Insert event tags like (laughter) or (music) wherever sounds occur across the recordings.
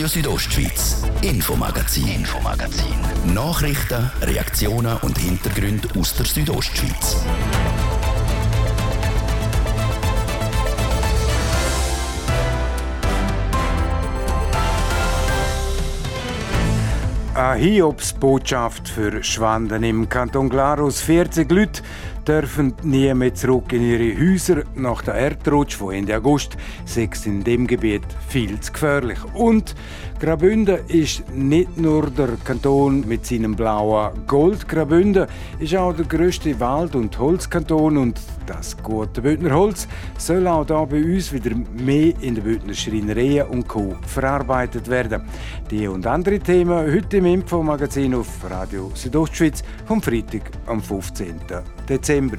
Radio Südostschweiz, Infomagazin, Infomagazin. Nachrichten, Reaktionen und Hintergründe aus der Südostschweiz. Eine Hiobsbotschaft für Schwanden im Kanton Glarus. 40 Leute dürfen nie mehr zurück in ihre Häuser nach der Erdrutsch von Ende August. Sechs in dem Gebiet viel zu gefährlich. Und Graubünden ist nicht nur der Kanton mit seinem blauen Gold. Graubünden ist auch der grösste Wald- und Holzkanton und das gute Bündner Holz soll auch hier bei uns wieder mehr in den Bündner Schreinereien und Co. verarbeitet werden. Die und andere Themen heute im Infomagazin auf Radio Südostschweiz vom Freitag am 15. Dezember.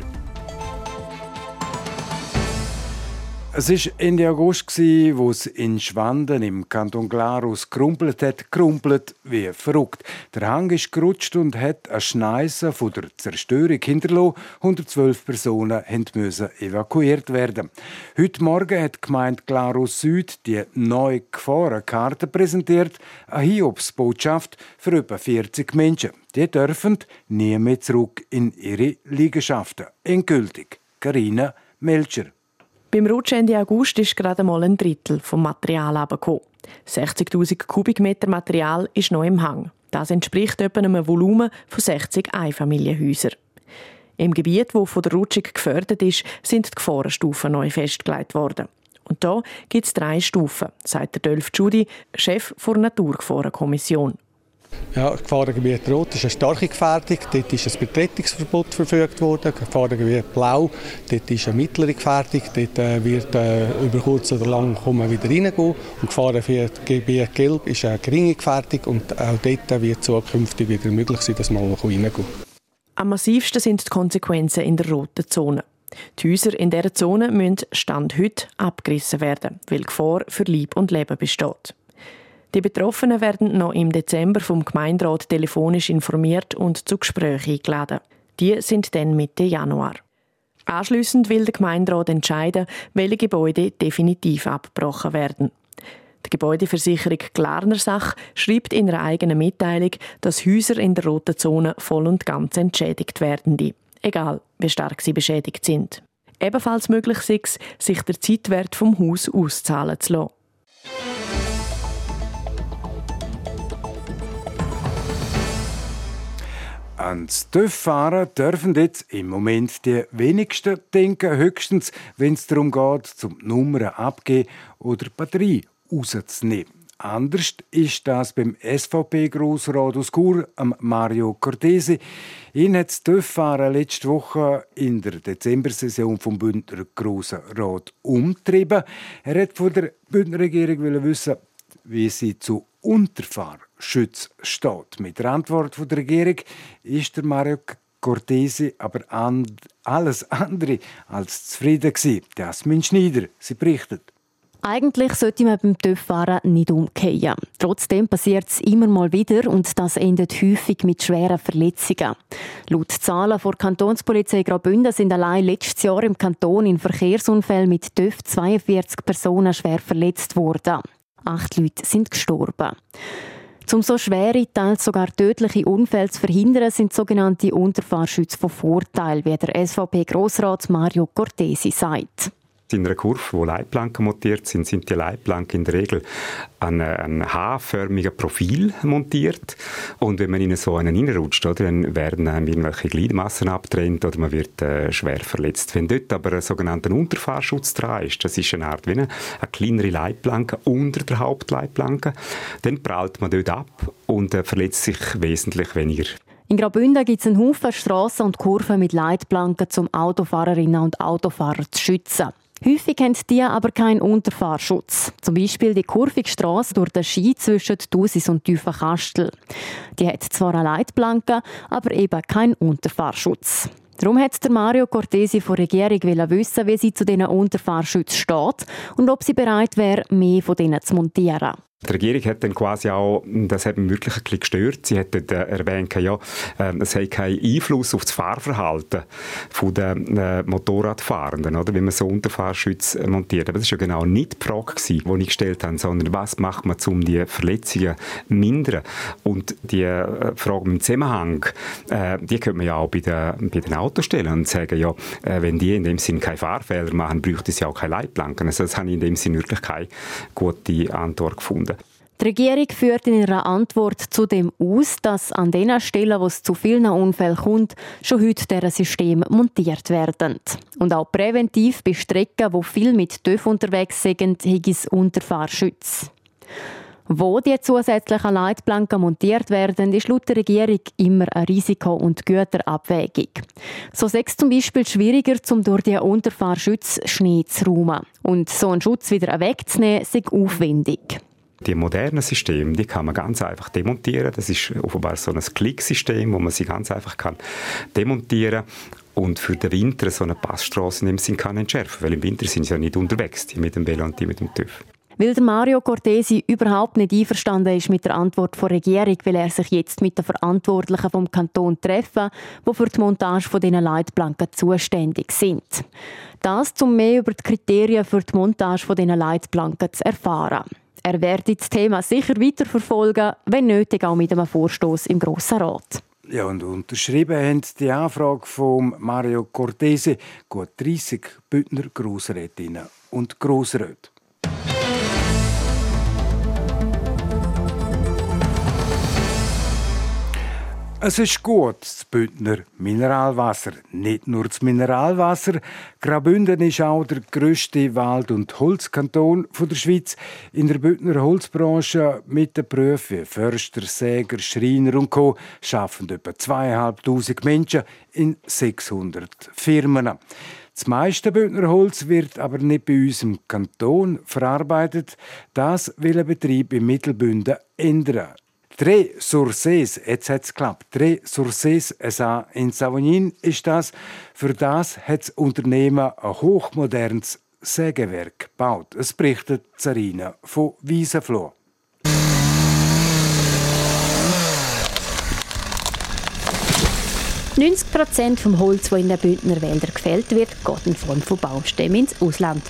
Es war Ende August, wo es in Schwanden im Kanton Glarus gerumpelt hat, gerumpelt wie verrückt. Der Hang ist gerutscht und hat eine Schneise von der Zerstörung hinterlassen. 112 Personen mussten evakuiert werden. Heute Morgen hat die Gemeinde Glarus Süd die neue Gefahrenkarte präsentiert, eine Hiobsbotschaft für etwa 40 Menschen. Die dürfen nie mehr zurück in ihre Liegenschaften. Endgültig. Carina Melcher. Beim Rutsch Ende August ist gerade mal ein Drittel vom Material abgekommen. 60.000 Kubikmeter Material ist noch im Hang. Das entspricht etwa einem Volumen von 60 Einfamilienhäusern. Im Gebiet, wo von der Rutschung gefördert ist, sind die Gefahrenstufen neu festgelegt worden. Und da gibt es drei Stufen, sagt der Dolph Judy, Chef der Naturgefahrenkommission. Ja, Gefahrengebiet Rot ist eine starke Gefährdung. Dort ist ein Betretungsverbot verfügt worden. Gefahrengebiet Blau, dort ist eine mittlere Gefährdung. Dort äh, wird äh, über kurz oder lang kommen wieder reingehen. Und Gefahrengebiet Gelb ist eine geringe Gefährdung und auch dort wird zukünftig wieder möglich sein, dass man reingehen kann. Am massivsten sind die Konsequenzen in der roten Zone. Die Häuser in dieser Zone müssen Stand heute abgerissen werden, weil Gefahr für Leib und Leben besteht. Die Betroffenen werden noch im Dezember vom Gemeinderat telefonisch informiert und zu Gesprächen eingeladen. Die sind dann Mitte Januar. Anschließend will der Gemeinderat entscheiden, welche Gebäude definitiv abgebrochen werden. Die Gebäudeversicherung Glarnersach schreibt in einer eigenen Mitteilung, dass Häuser in der roten Zone voll und ganz entschädigt werden, egal wie stark sie beschädigt sind. Ebenfalls möglich ist es, sich der Zeitwert vom Haus auszahlen zu lassen. Ans TÜV-Fahren dürfen jetzt im Moment die wenigsten denken, höchstens, wenn es darum geht, zum Nummern abgeben oder Batterie rauszunehmen. Anders ist das beim SVP-Grossrat aus Chur, Mario Cortesi. Ihn hat das TÜV-Fahren letzte Woche in der Dezember-Session vom Bündner Grossen Rat umtrieben. Er hat von der Bündner Regierung wissen, wie sie zu Unterfahrschutz steht. Mit der Antwort der Regierung ist der Mario Cortesi aber alles andere als zufrieden gewesen. Jasmin Schneider, sie berichtet. Eigentlich sollte man beim TÜV-Fahren nicht umkehren. Trotzdem passiert es immer mal wieder und das endet häufig mit schweren Verletzungen. Laut Zahlen der Kantonspolizei Graubünden sind allein letztes Jahr im Kanton in Verkehrsunfällen mit TÜV 42 Personen schwer verletzt worden. Acht Leute sind gestorben. Um so schwere, teils sogar tödliche Unfälle zu verhindern, sind sogenannte Unterfahrschütze von Vorteil, wie der SVP-Grossrat Mario Cortesi sagt in einer Kurve, wo Leitplanken montiert sind, sind die Leitplanken in der Regel an ein H-förmigen Profil montiert. Und wenn man in so einen reinrutscht, oder, dann werden einem irgendwelche Gliedmassen abtrennt oder man wird äh, schwer verletzt. Wenn dort aber ein sogenannter Unterfahrschutz dran ist, das ist eine Art wie eine, eine kleinere Leitplanke unter der Hauptleitplanke, dann prallt man dort ab und äh, verletzt sich wesentlich weniger. In Graubünden gibt es einen Haufen Strassen und Kurven mit Leitplanken, um Autofahrerinnen und Autofahrer zu schützen. Häufig haben die aber keinen Unterfahrschutz. Zum Beispiel die kurvige durch den Ski zwischen Thusis und Tiefenkastel. Die hat zwar eine Leitplanke, aber eben keinen Unterfahrschutz. Darum hat der Mario Cortesi von der Regierung wissen, wie sie zu diesen Unterfahrschützen steht und ob sie bereit wäre, mehr von denen zu montieren. Die Regierung hat dann quasi auch, das hat mich wirklich ein bisschen gestört, sie hat dann erwähnt, ja, äh, es hat keinen Einfluss auf das Fahrverhalten der äh, Motorradfahrenden, oder, wenn man so Unterfahrschütze äh, montiert. Aber das war ja genau nicht die Frage, die ich gestellt habe, sondern was macht man, um die Verletzungen zu mindern? Und die äh, Frage im Zusammenhang, äh, die könnte man ja auch bei den, bei den Autos stellen und sagen, ja, äh, wenn die in dem Sinn keine Fahrfehler machen, bräuchte es ja auch keine Leitplanken. Also das habe ich in dem Sinn wirklich keine gute Antwort gefunden. Die Regierung führt in ihrer Antwort zudem aus, dass an den Stellen, wo es zu vielen Unfällen kommt, schon heute dieser System montiert werden. Und auch präventiv bei Strecken, wo viel mit TÜV unterwegs sind, gibt es Unterfahrschütze. Wo die zusätzlichen Leitplanken montiert werden, ist laut der Regierung immer eine Risiko- und Güterabwägung. So es zum Beispiel schwieriger, um durch die Unterfahrschütze Schnee zu räumen. Und so einen Schutz wieder wegzunehmen, ist aufwendig. Die modernen Systeme, die kann man ganz einfach demontieren. Das ist offenbar so ein Klicksystem, wo man sie ganz einfach kann demontieren und für den Winter so eine Passstraße in dem Sinn kann entschärfen, weil im Winter sind sie ja nicht unterwegs, die mit dem Velo und die mit dem TÜV. Weil Mario Cortesi überhaupt nicht einverstanden ist mit der Antwort der Regierung, will er sich jetzt mit den Verantwortlichen vom Kanton treffen, die für die Montage von diesen Leitplanken zuständig sind. Das, um mehr über die Kriterien für die Montage von diesen Leitplanken zu erfahren. Er werde das Thema sicher weiterverfolgen, wenn nötig auch mit einem Vorstoß im Grossen Rat. Ja, und unterschrieben haben die Anfrage von Mario Cortese gut 30 Bündner Grossrätinnen und Grossräte. Es ist gut, das Bündner Mineralwasser. Nicht nur das Mineralwasser. Graubünden ist auch der grösste Wald- und Holzkanton der Schweiz. In der Bündner Holzbranche mit den Berufen Förster, Säger, Schreiner und Co. arbeiten etwa 2'500 Menschen in 600 Firmen. Das meiste Bündner Holz wird aber nicht bei uns im Kanton verarbeitet. Das will ein Betrieb im Mittelbünden ändern. Tre Sources, jetzt hat es geklappt. Tre Sources in Savognin ist das. Für das hat das Unternehmen ein hochmodernes Sägewerk gebaut. Es berichtet Zarina von Wiesenfloh. Prozent vom Holz, das in den Bündner Wäldern gefällt wird, geht in Form von Baumstämmen ins Ausland.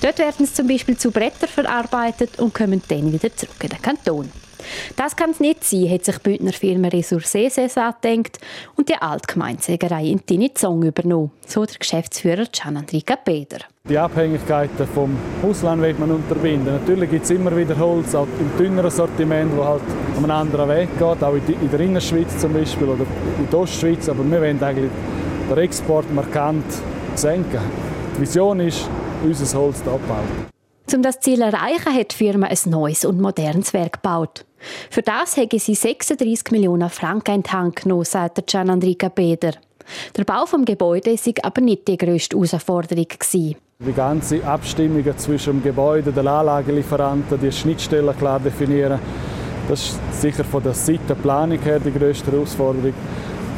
Dort werden sie zum Beispiel zu Brettern verarbeitet und kommen dann wieder zurück in den Kanton. Das kann es nicht sein, hat sich die Bündner Firma Resources gedacht und die Altgemeinsägerei in Tinizong übernommen, so der Geschäftsführer Gianandrika Peter. Die Abhängigkeiten vom Ausland wird man unterbinden. Natürlich gibt es immer wieder Holz, auch im dünneren Sortiment, das halt einen anderen Weg geht, auch in der Innerschweiz zum Beispiel oder in der Ostschweiz. Aber wir wollen eigentlich den Export markant senken. Die Vision ist, unser Holz zu abhalten. Um das Ziel zu erreichen, hat die Firma ein neues und modernes Werk gebaut. Für das haben sie 36 Millionen Franken in die genommen, sagt Gian Andrika Beder. Der Bau des Gebäudes war aber nicht die grösste Herausforderung. Die ganze Abstimmungen zwischen dem Gebäude, den Anlagelieferanten, die Schnittstellen klar definieren, das ist sicher von der Seitenplanung her die grösste Herausforderung.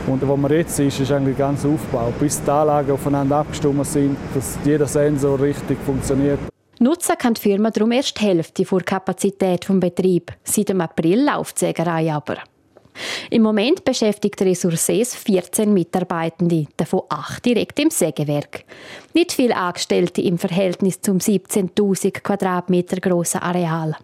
Und wo wir jetzt sind, ist eigentlich der ganze Aufbau, bis die Anlagen aufeinander abgestimmt sind, dass jeder Sensor richtig funktioniert. Nutzen kann die Firma darum erst die Hälfte der Kapazität des Betriebs. Seit dem April läuft die Sägerei aber. Im Moment beschäftigt Ressources 14 Mitarbeitende, davon 8 direkt im Sägewerk. Nicht viele Angestellte im Verhältnis zum 17.000 Quadratmeter grossen Areal.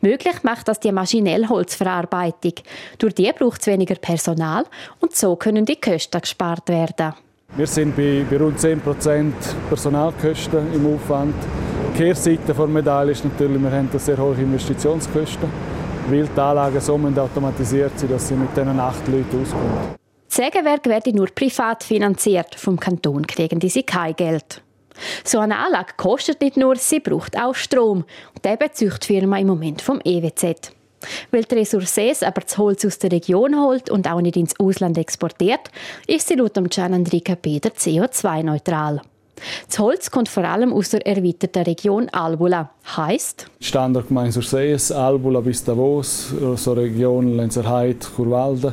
Möglich macht das die maschinelle Holzverarbeitung. Durch die braucht es weniger Personal und so können die Kosten gespart werden. Wir sind bei, bei rund 10% Personalkosten im Aufwand. Die Kehrseite der Medaille ist natürlich, wir haben sehr hohe Investitionskosten, weil die Anlagen so automatisiert sind, dass sie mit diesen acht Leuten auskommen. Das Sägewerk werde nur privat finanziert. Vom Kanton kriegen diese kein Geld. So eine Anlage kostet nicht nur, sie braucht auch Strom. Und den bezieht die Firma im Moment vom EWZ. Weil die Ressources aber das Holz aus der Region holt und auch nicht ins Ausland exportiert, ist sie laut Gian Andrika Peter CO2-neutral. Das Holz kommt vor allem aus der erweiterten Region Albula. Heißt? Standortgemeinde Sursees, Albula bis Davos, so Region Lenzerheide, Churwalden,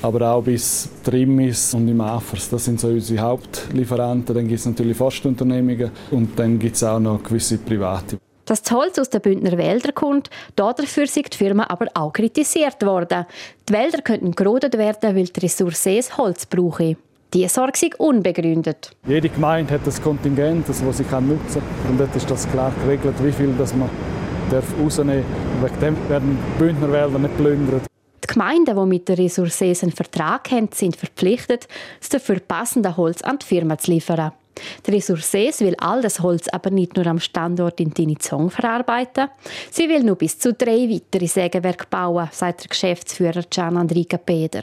aber auch bis Trimmis und im Afers. Das sind so unsere Hauptlieferanten. Dann gibt es natürlich Forstunternehmungen und dann gibt es auch noch gewisse private. Dass das Holz aus den Bündner Wäldern kommt, dafür sind die Firma aber auch kritisiert worden. Die Wälder könnten gerodet werden, weil die Ressources Holz brauchen. Diese Sorge ist unbegründet. Jede Gemeinde hat ein Kontingent, das sie nutzen kann. Und dort ist das klar geregelt, wie viel das man rausnehmen darf. Wegen dem werden die Bündner Wälder nicht plündert. Die Gemeinden, die mit der Ressources einen Vertrag haben, sind verpflichtet, das dafür passende Holz an die Firma zu liefern. Die Ressources will all das Holz aber nicht nur am Standort in Tinizong verarbeiten. Sie will nur bis zu drei weitere Sägewerke bauen, sagt der Geschäftsführer Gian Andrika Peder.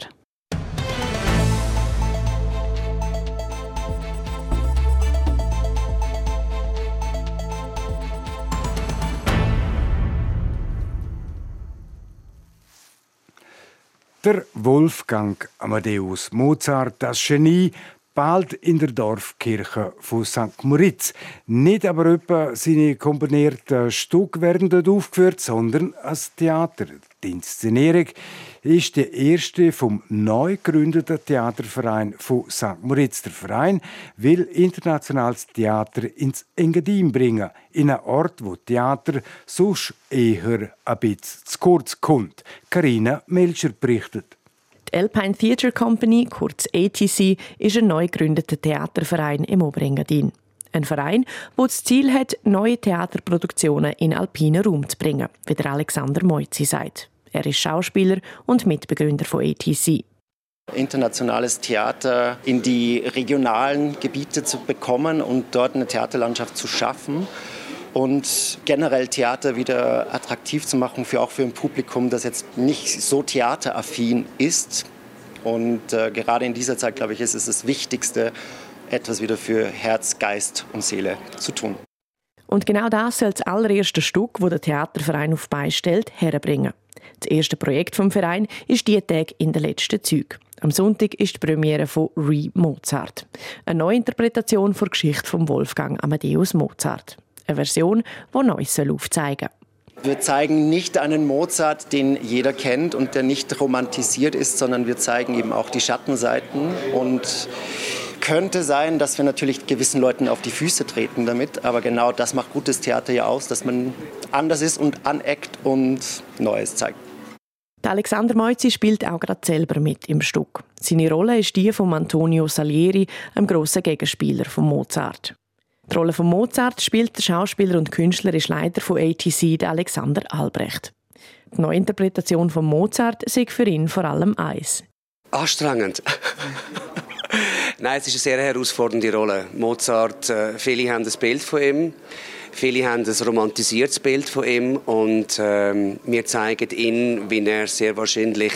Der Wolfgang Amadeus Mozart, das Genie, bald in der Dorfkirche von St. Moritz. Nicht aber etwa seine komponierten Stücke werden dort aufgeführt, sondern als Theater. Die Inszenierung ist der erste vom neu gegründeten Theaterverein von St. Moritz. Der Verein will internationales Theater ins Engadin bringen, in einen Ort, wo Theater sonst eher ein bisschen zu kurz kommt. Karina Melcher berichtet. Alpine Theatre Company, kurz ATC, ist ein neu gegründeter Theaterverein im Oberengadin. Ein Verein, der das Ziel hat, neue Theaterproduktionen in alpinen Raum zu bringen, wie der Alexander Moizzi sagt. Er ist Schauspieler und Mitbegründer von ATC. Internationales Theater in die regionalen Gebiete zu bekommen und dort eine Theaterlandschaft zu schaffen und generell Theater wieder attraktiv zu machen, für auch für ein Publikum, das jetzt nicht so theateraffin ist. Und äh, gerade in dieser Zeit, glaube ich, ist es das Wichtigste, etwas wieder für Herz, Geist und Seele zu tun. Und genau das soll das allererste Stück, das der Theaterverein auf stellt, herbringen. Das erste Projekt vom Verein ist die Tag in der letzten Züg. Am Sonntag ist die Premiere von Re Mozart, eine Neuinterpretation der Geschichte von Wolfgang Amadeus Mozart eine Version, die Neues aufzeigen soll. Wir zeigen nicht einen Mozart, den jeder kennt und der nicht romantisiert ist, sondern wir zeigen eben auch die Schattenseiten und könnte sein, dass wir natürlich gewissen Leuten auf die Füße treten damit, aber genau das macht gutes Theater ja aus, dass man anders ist und aneckt und Neues zeigt. Der Alexander Meutzi spielt auch gerade selber mit im Stück. Seine Rolle ist die von Antonio Salieri, einem grossen Gegenspieler von Mozart. Die Rolle von Mozart spielt der Schauspieler und künstlerische Leiter von ATC, Alexander Albrecht. Die Neuinterpretation von Mozart ist für ihn vor allem eins. Anstrengend. (laughs) Nein, es ist eine sehr herausfordernde Rolle. Mozart, äh, viele haben ein Bild von ihm, viele haben ein romantisiertes Bild von ihm und ähm, wir zeigen ihn, wie er sehr wahrscheinlich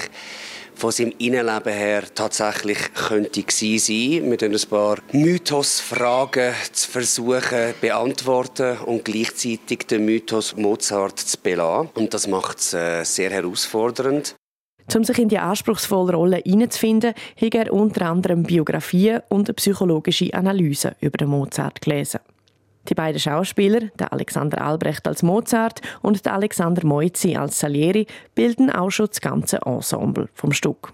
von seinem Innenleben her tatsächlich könnte sein, mit ein paar Mythosfragen zu versuchen beantworten und gleichzeitig den Mythos Mozart zu belassen. Und das macht es äh, sehr herausfordernd. Um sich in die anspruchsvolle Rolle hineinzufinden, hat er unter anderem Biografien und psychologische Analysen über den Mozart gelesen. Die beiden Schauspieler, der Alexander Albrecht als Mozart und der Alexander Moizzi als Salieri, bilden auch schon das ganze Ensemble vom Stück.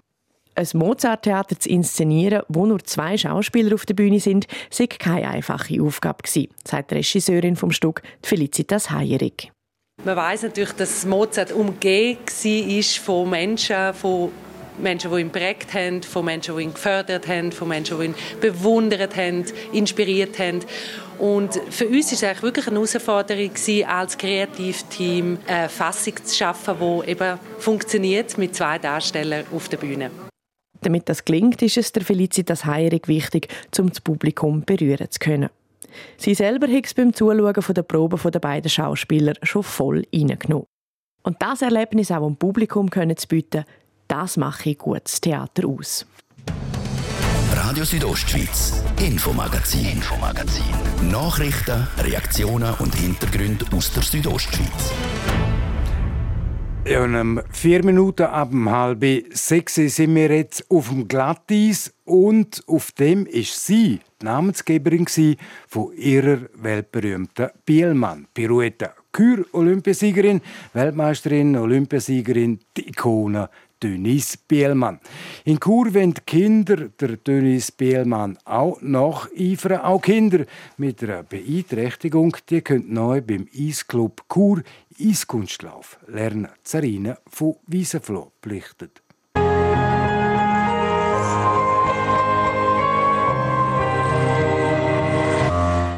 Ein Mozart-Theater zu inszenieren, wo nur zwei Schauspieler auf der Bühne sind, sei keine einfache Aufgabe gewesen, sagt die Regisseurin vom Stück, Felicitas Heyerig. Man weiß natürlich, dass Mozart umgeben war von Menschen, von Menschen, die ihn prägt haben, von Menschen, die ihn gefördert haben, von Menschen, die ihn bewundert haben, inspiriert haben. Und für uns war es wirklich eine Herausforderung, als Kreativteam eine Fassung zu schaffen, die eben funktioniert mit zwei Darstellern auf der Bühne. Damit das gelingt, ist es der Felicitas Heirig wichtig, um das Publikum berühren zu können. Sie selber hat es beim Zuschauen der Probe der beiden Schauspieler schon voll reingenommen. Und das Erlebnis auch dem Publikum zu bieten, das mache ich gutes Theater aus. Radio Südostschweiz, Infomagazin, Infomagazin. Nachrichten, Reaktionen und Hintergründe aus der Südostschweiz. Ja, um vier Minuten ab halb sechs sind wir jetzt auf dem Glatteis und auf dem ist sie die Namensgeberin von ihrer weltberühmten Bielmann-Pirouette. Kür-Olympiasiegerin, Weltmeisterin, Olympiasiegerin, die Ikone Dönis Bielmann. In Chur wollen Kinder der Dönis Bielmann auch nacheifern. Auch Kinder mit einer Beeinträchtigung die können neu beim Eisclub Chur Eiskunstlauf lernen. Zarina von Wiesenfloh berichtet.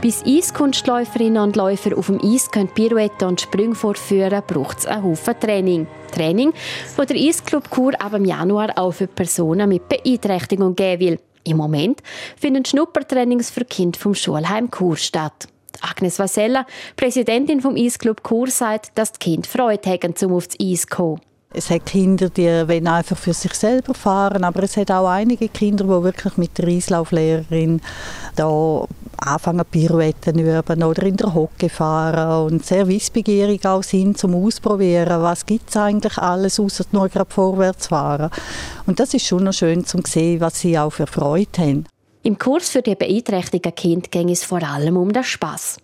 Bis Eiskunstläuferinnen und Läufer auf dem Eis können Pirouetten und Sprünge vorführen, braucht es einen Haufen Training. Training, das der Eisclub Chur ab im Januar auch für Personen mit Beeinträchtigung geben will. Im Moment finden Schnuppertrainings für Kinder vom Schulheim Chur statt. Agnes Vasella, Präsidentin vom Eisclub Chur, sagt, dass die Kinder Freude haben, um aufs Eis zu kommen. Es hat Kinder, die wollen einfach für sich selber fahren, aber es hat auch einige Kinder, die wirklich mit der Eislauflehrerin da anfangen Pirouetten üben oder in der Hocke fahren und sehr wissbegierig auch sind zum Ausprobieren, was gibt es eigentlich alles, außer nur gerade vorwärts fahren. Und das ist schon noch schön zu sehen, was sie auch für Freude haben. Im Kurs für die beeinträchtigten Kinder ging es vor allem um den Spass.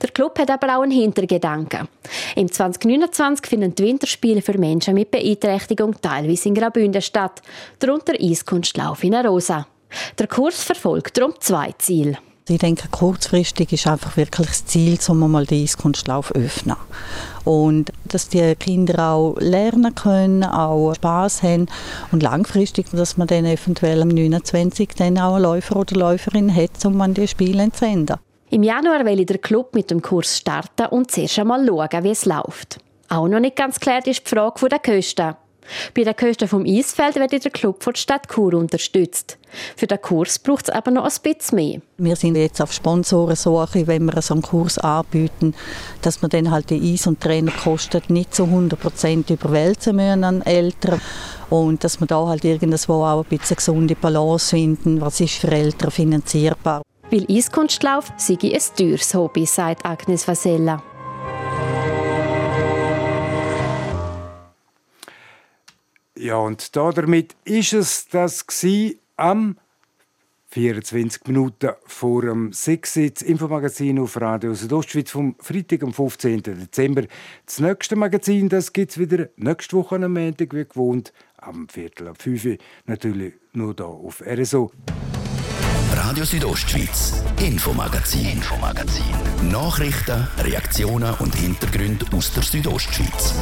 Der Club hat aber auch einen Hintergedanken. Im 2029 finden die Winterspiele für Menschen mit Beeinträchtigung teilweise in Graubünden statt, darunter Eiskunstlauf in Arosa. Der Kurs verfolgt darum zwei Ziele. Ich denke, kurzfristig ist einfach wirklich das Ziel, um mal den Eiskunstlauf öffnen. Und dass die Kinder auch lernen können, auch Spaß haben und langfristig, dass man dann eventuell am 29. dann auch einen Läufer oder Läuferin hat, um an die Spiele zu senden. Im Januar will der Club mit dem Kurs starten und zuerst einmal schauen, wie es läuft. Auch noch nicht ganz klar ist die Frage der Kosten. Bei den Kosten vom Eisfeld wird der Club von der Stadt Chur unterstützt. Für den Kurs braucht es aber noch ein bisschen mehr. Wir sind jetzt auf Sponsorensuche, wenn wir so einen Kurs anbieten, dass wir dann halt die Eis- und Trainerkosten nicht zu 100% überwälzen müssen an Eltern und dass wir da halt irgendwo auch ein bisschen gesunde Balance finden, was ist für Eltern finanzierbar. Weil Eiskunstlauf sei ein teures Hobby, sagt Agnes Vasella. Ja, und damit ist es das am 24 Minuten vor dem 6 das Infomagazin auf Radio Südostschweiz vom Freitag, am 15. Dezember. Das nächste Magazin gibt es wieder nächste Woche am Montag, wie gewohnt, am Viertel ab 5 Uhr. Natürlich nur hier auf RSO. Radio Südostschweiz, Infomagazin, Infomagazin. Nachrichten, Reaktionen und Hintergründe aus der Südostschweiz.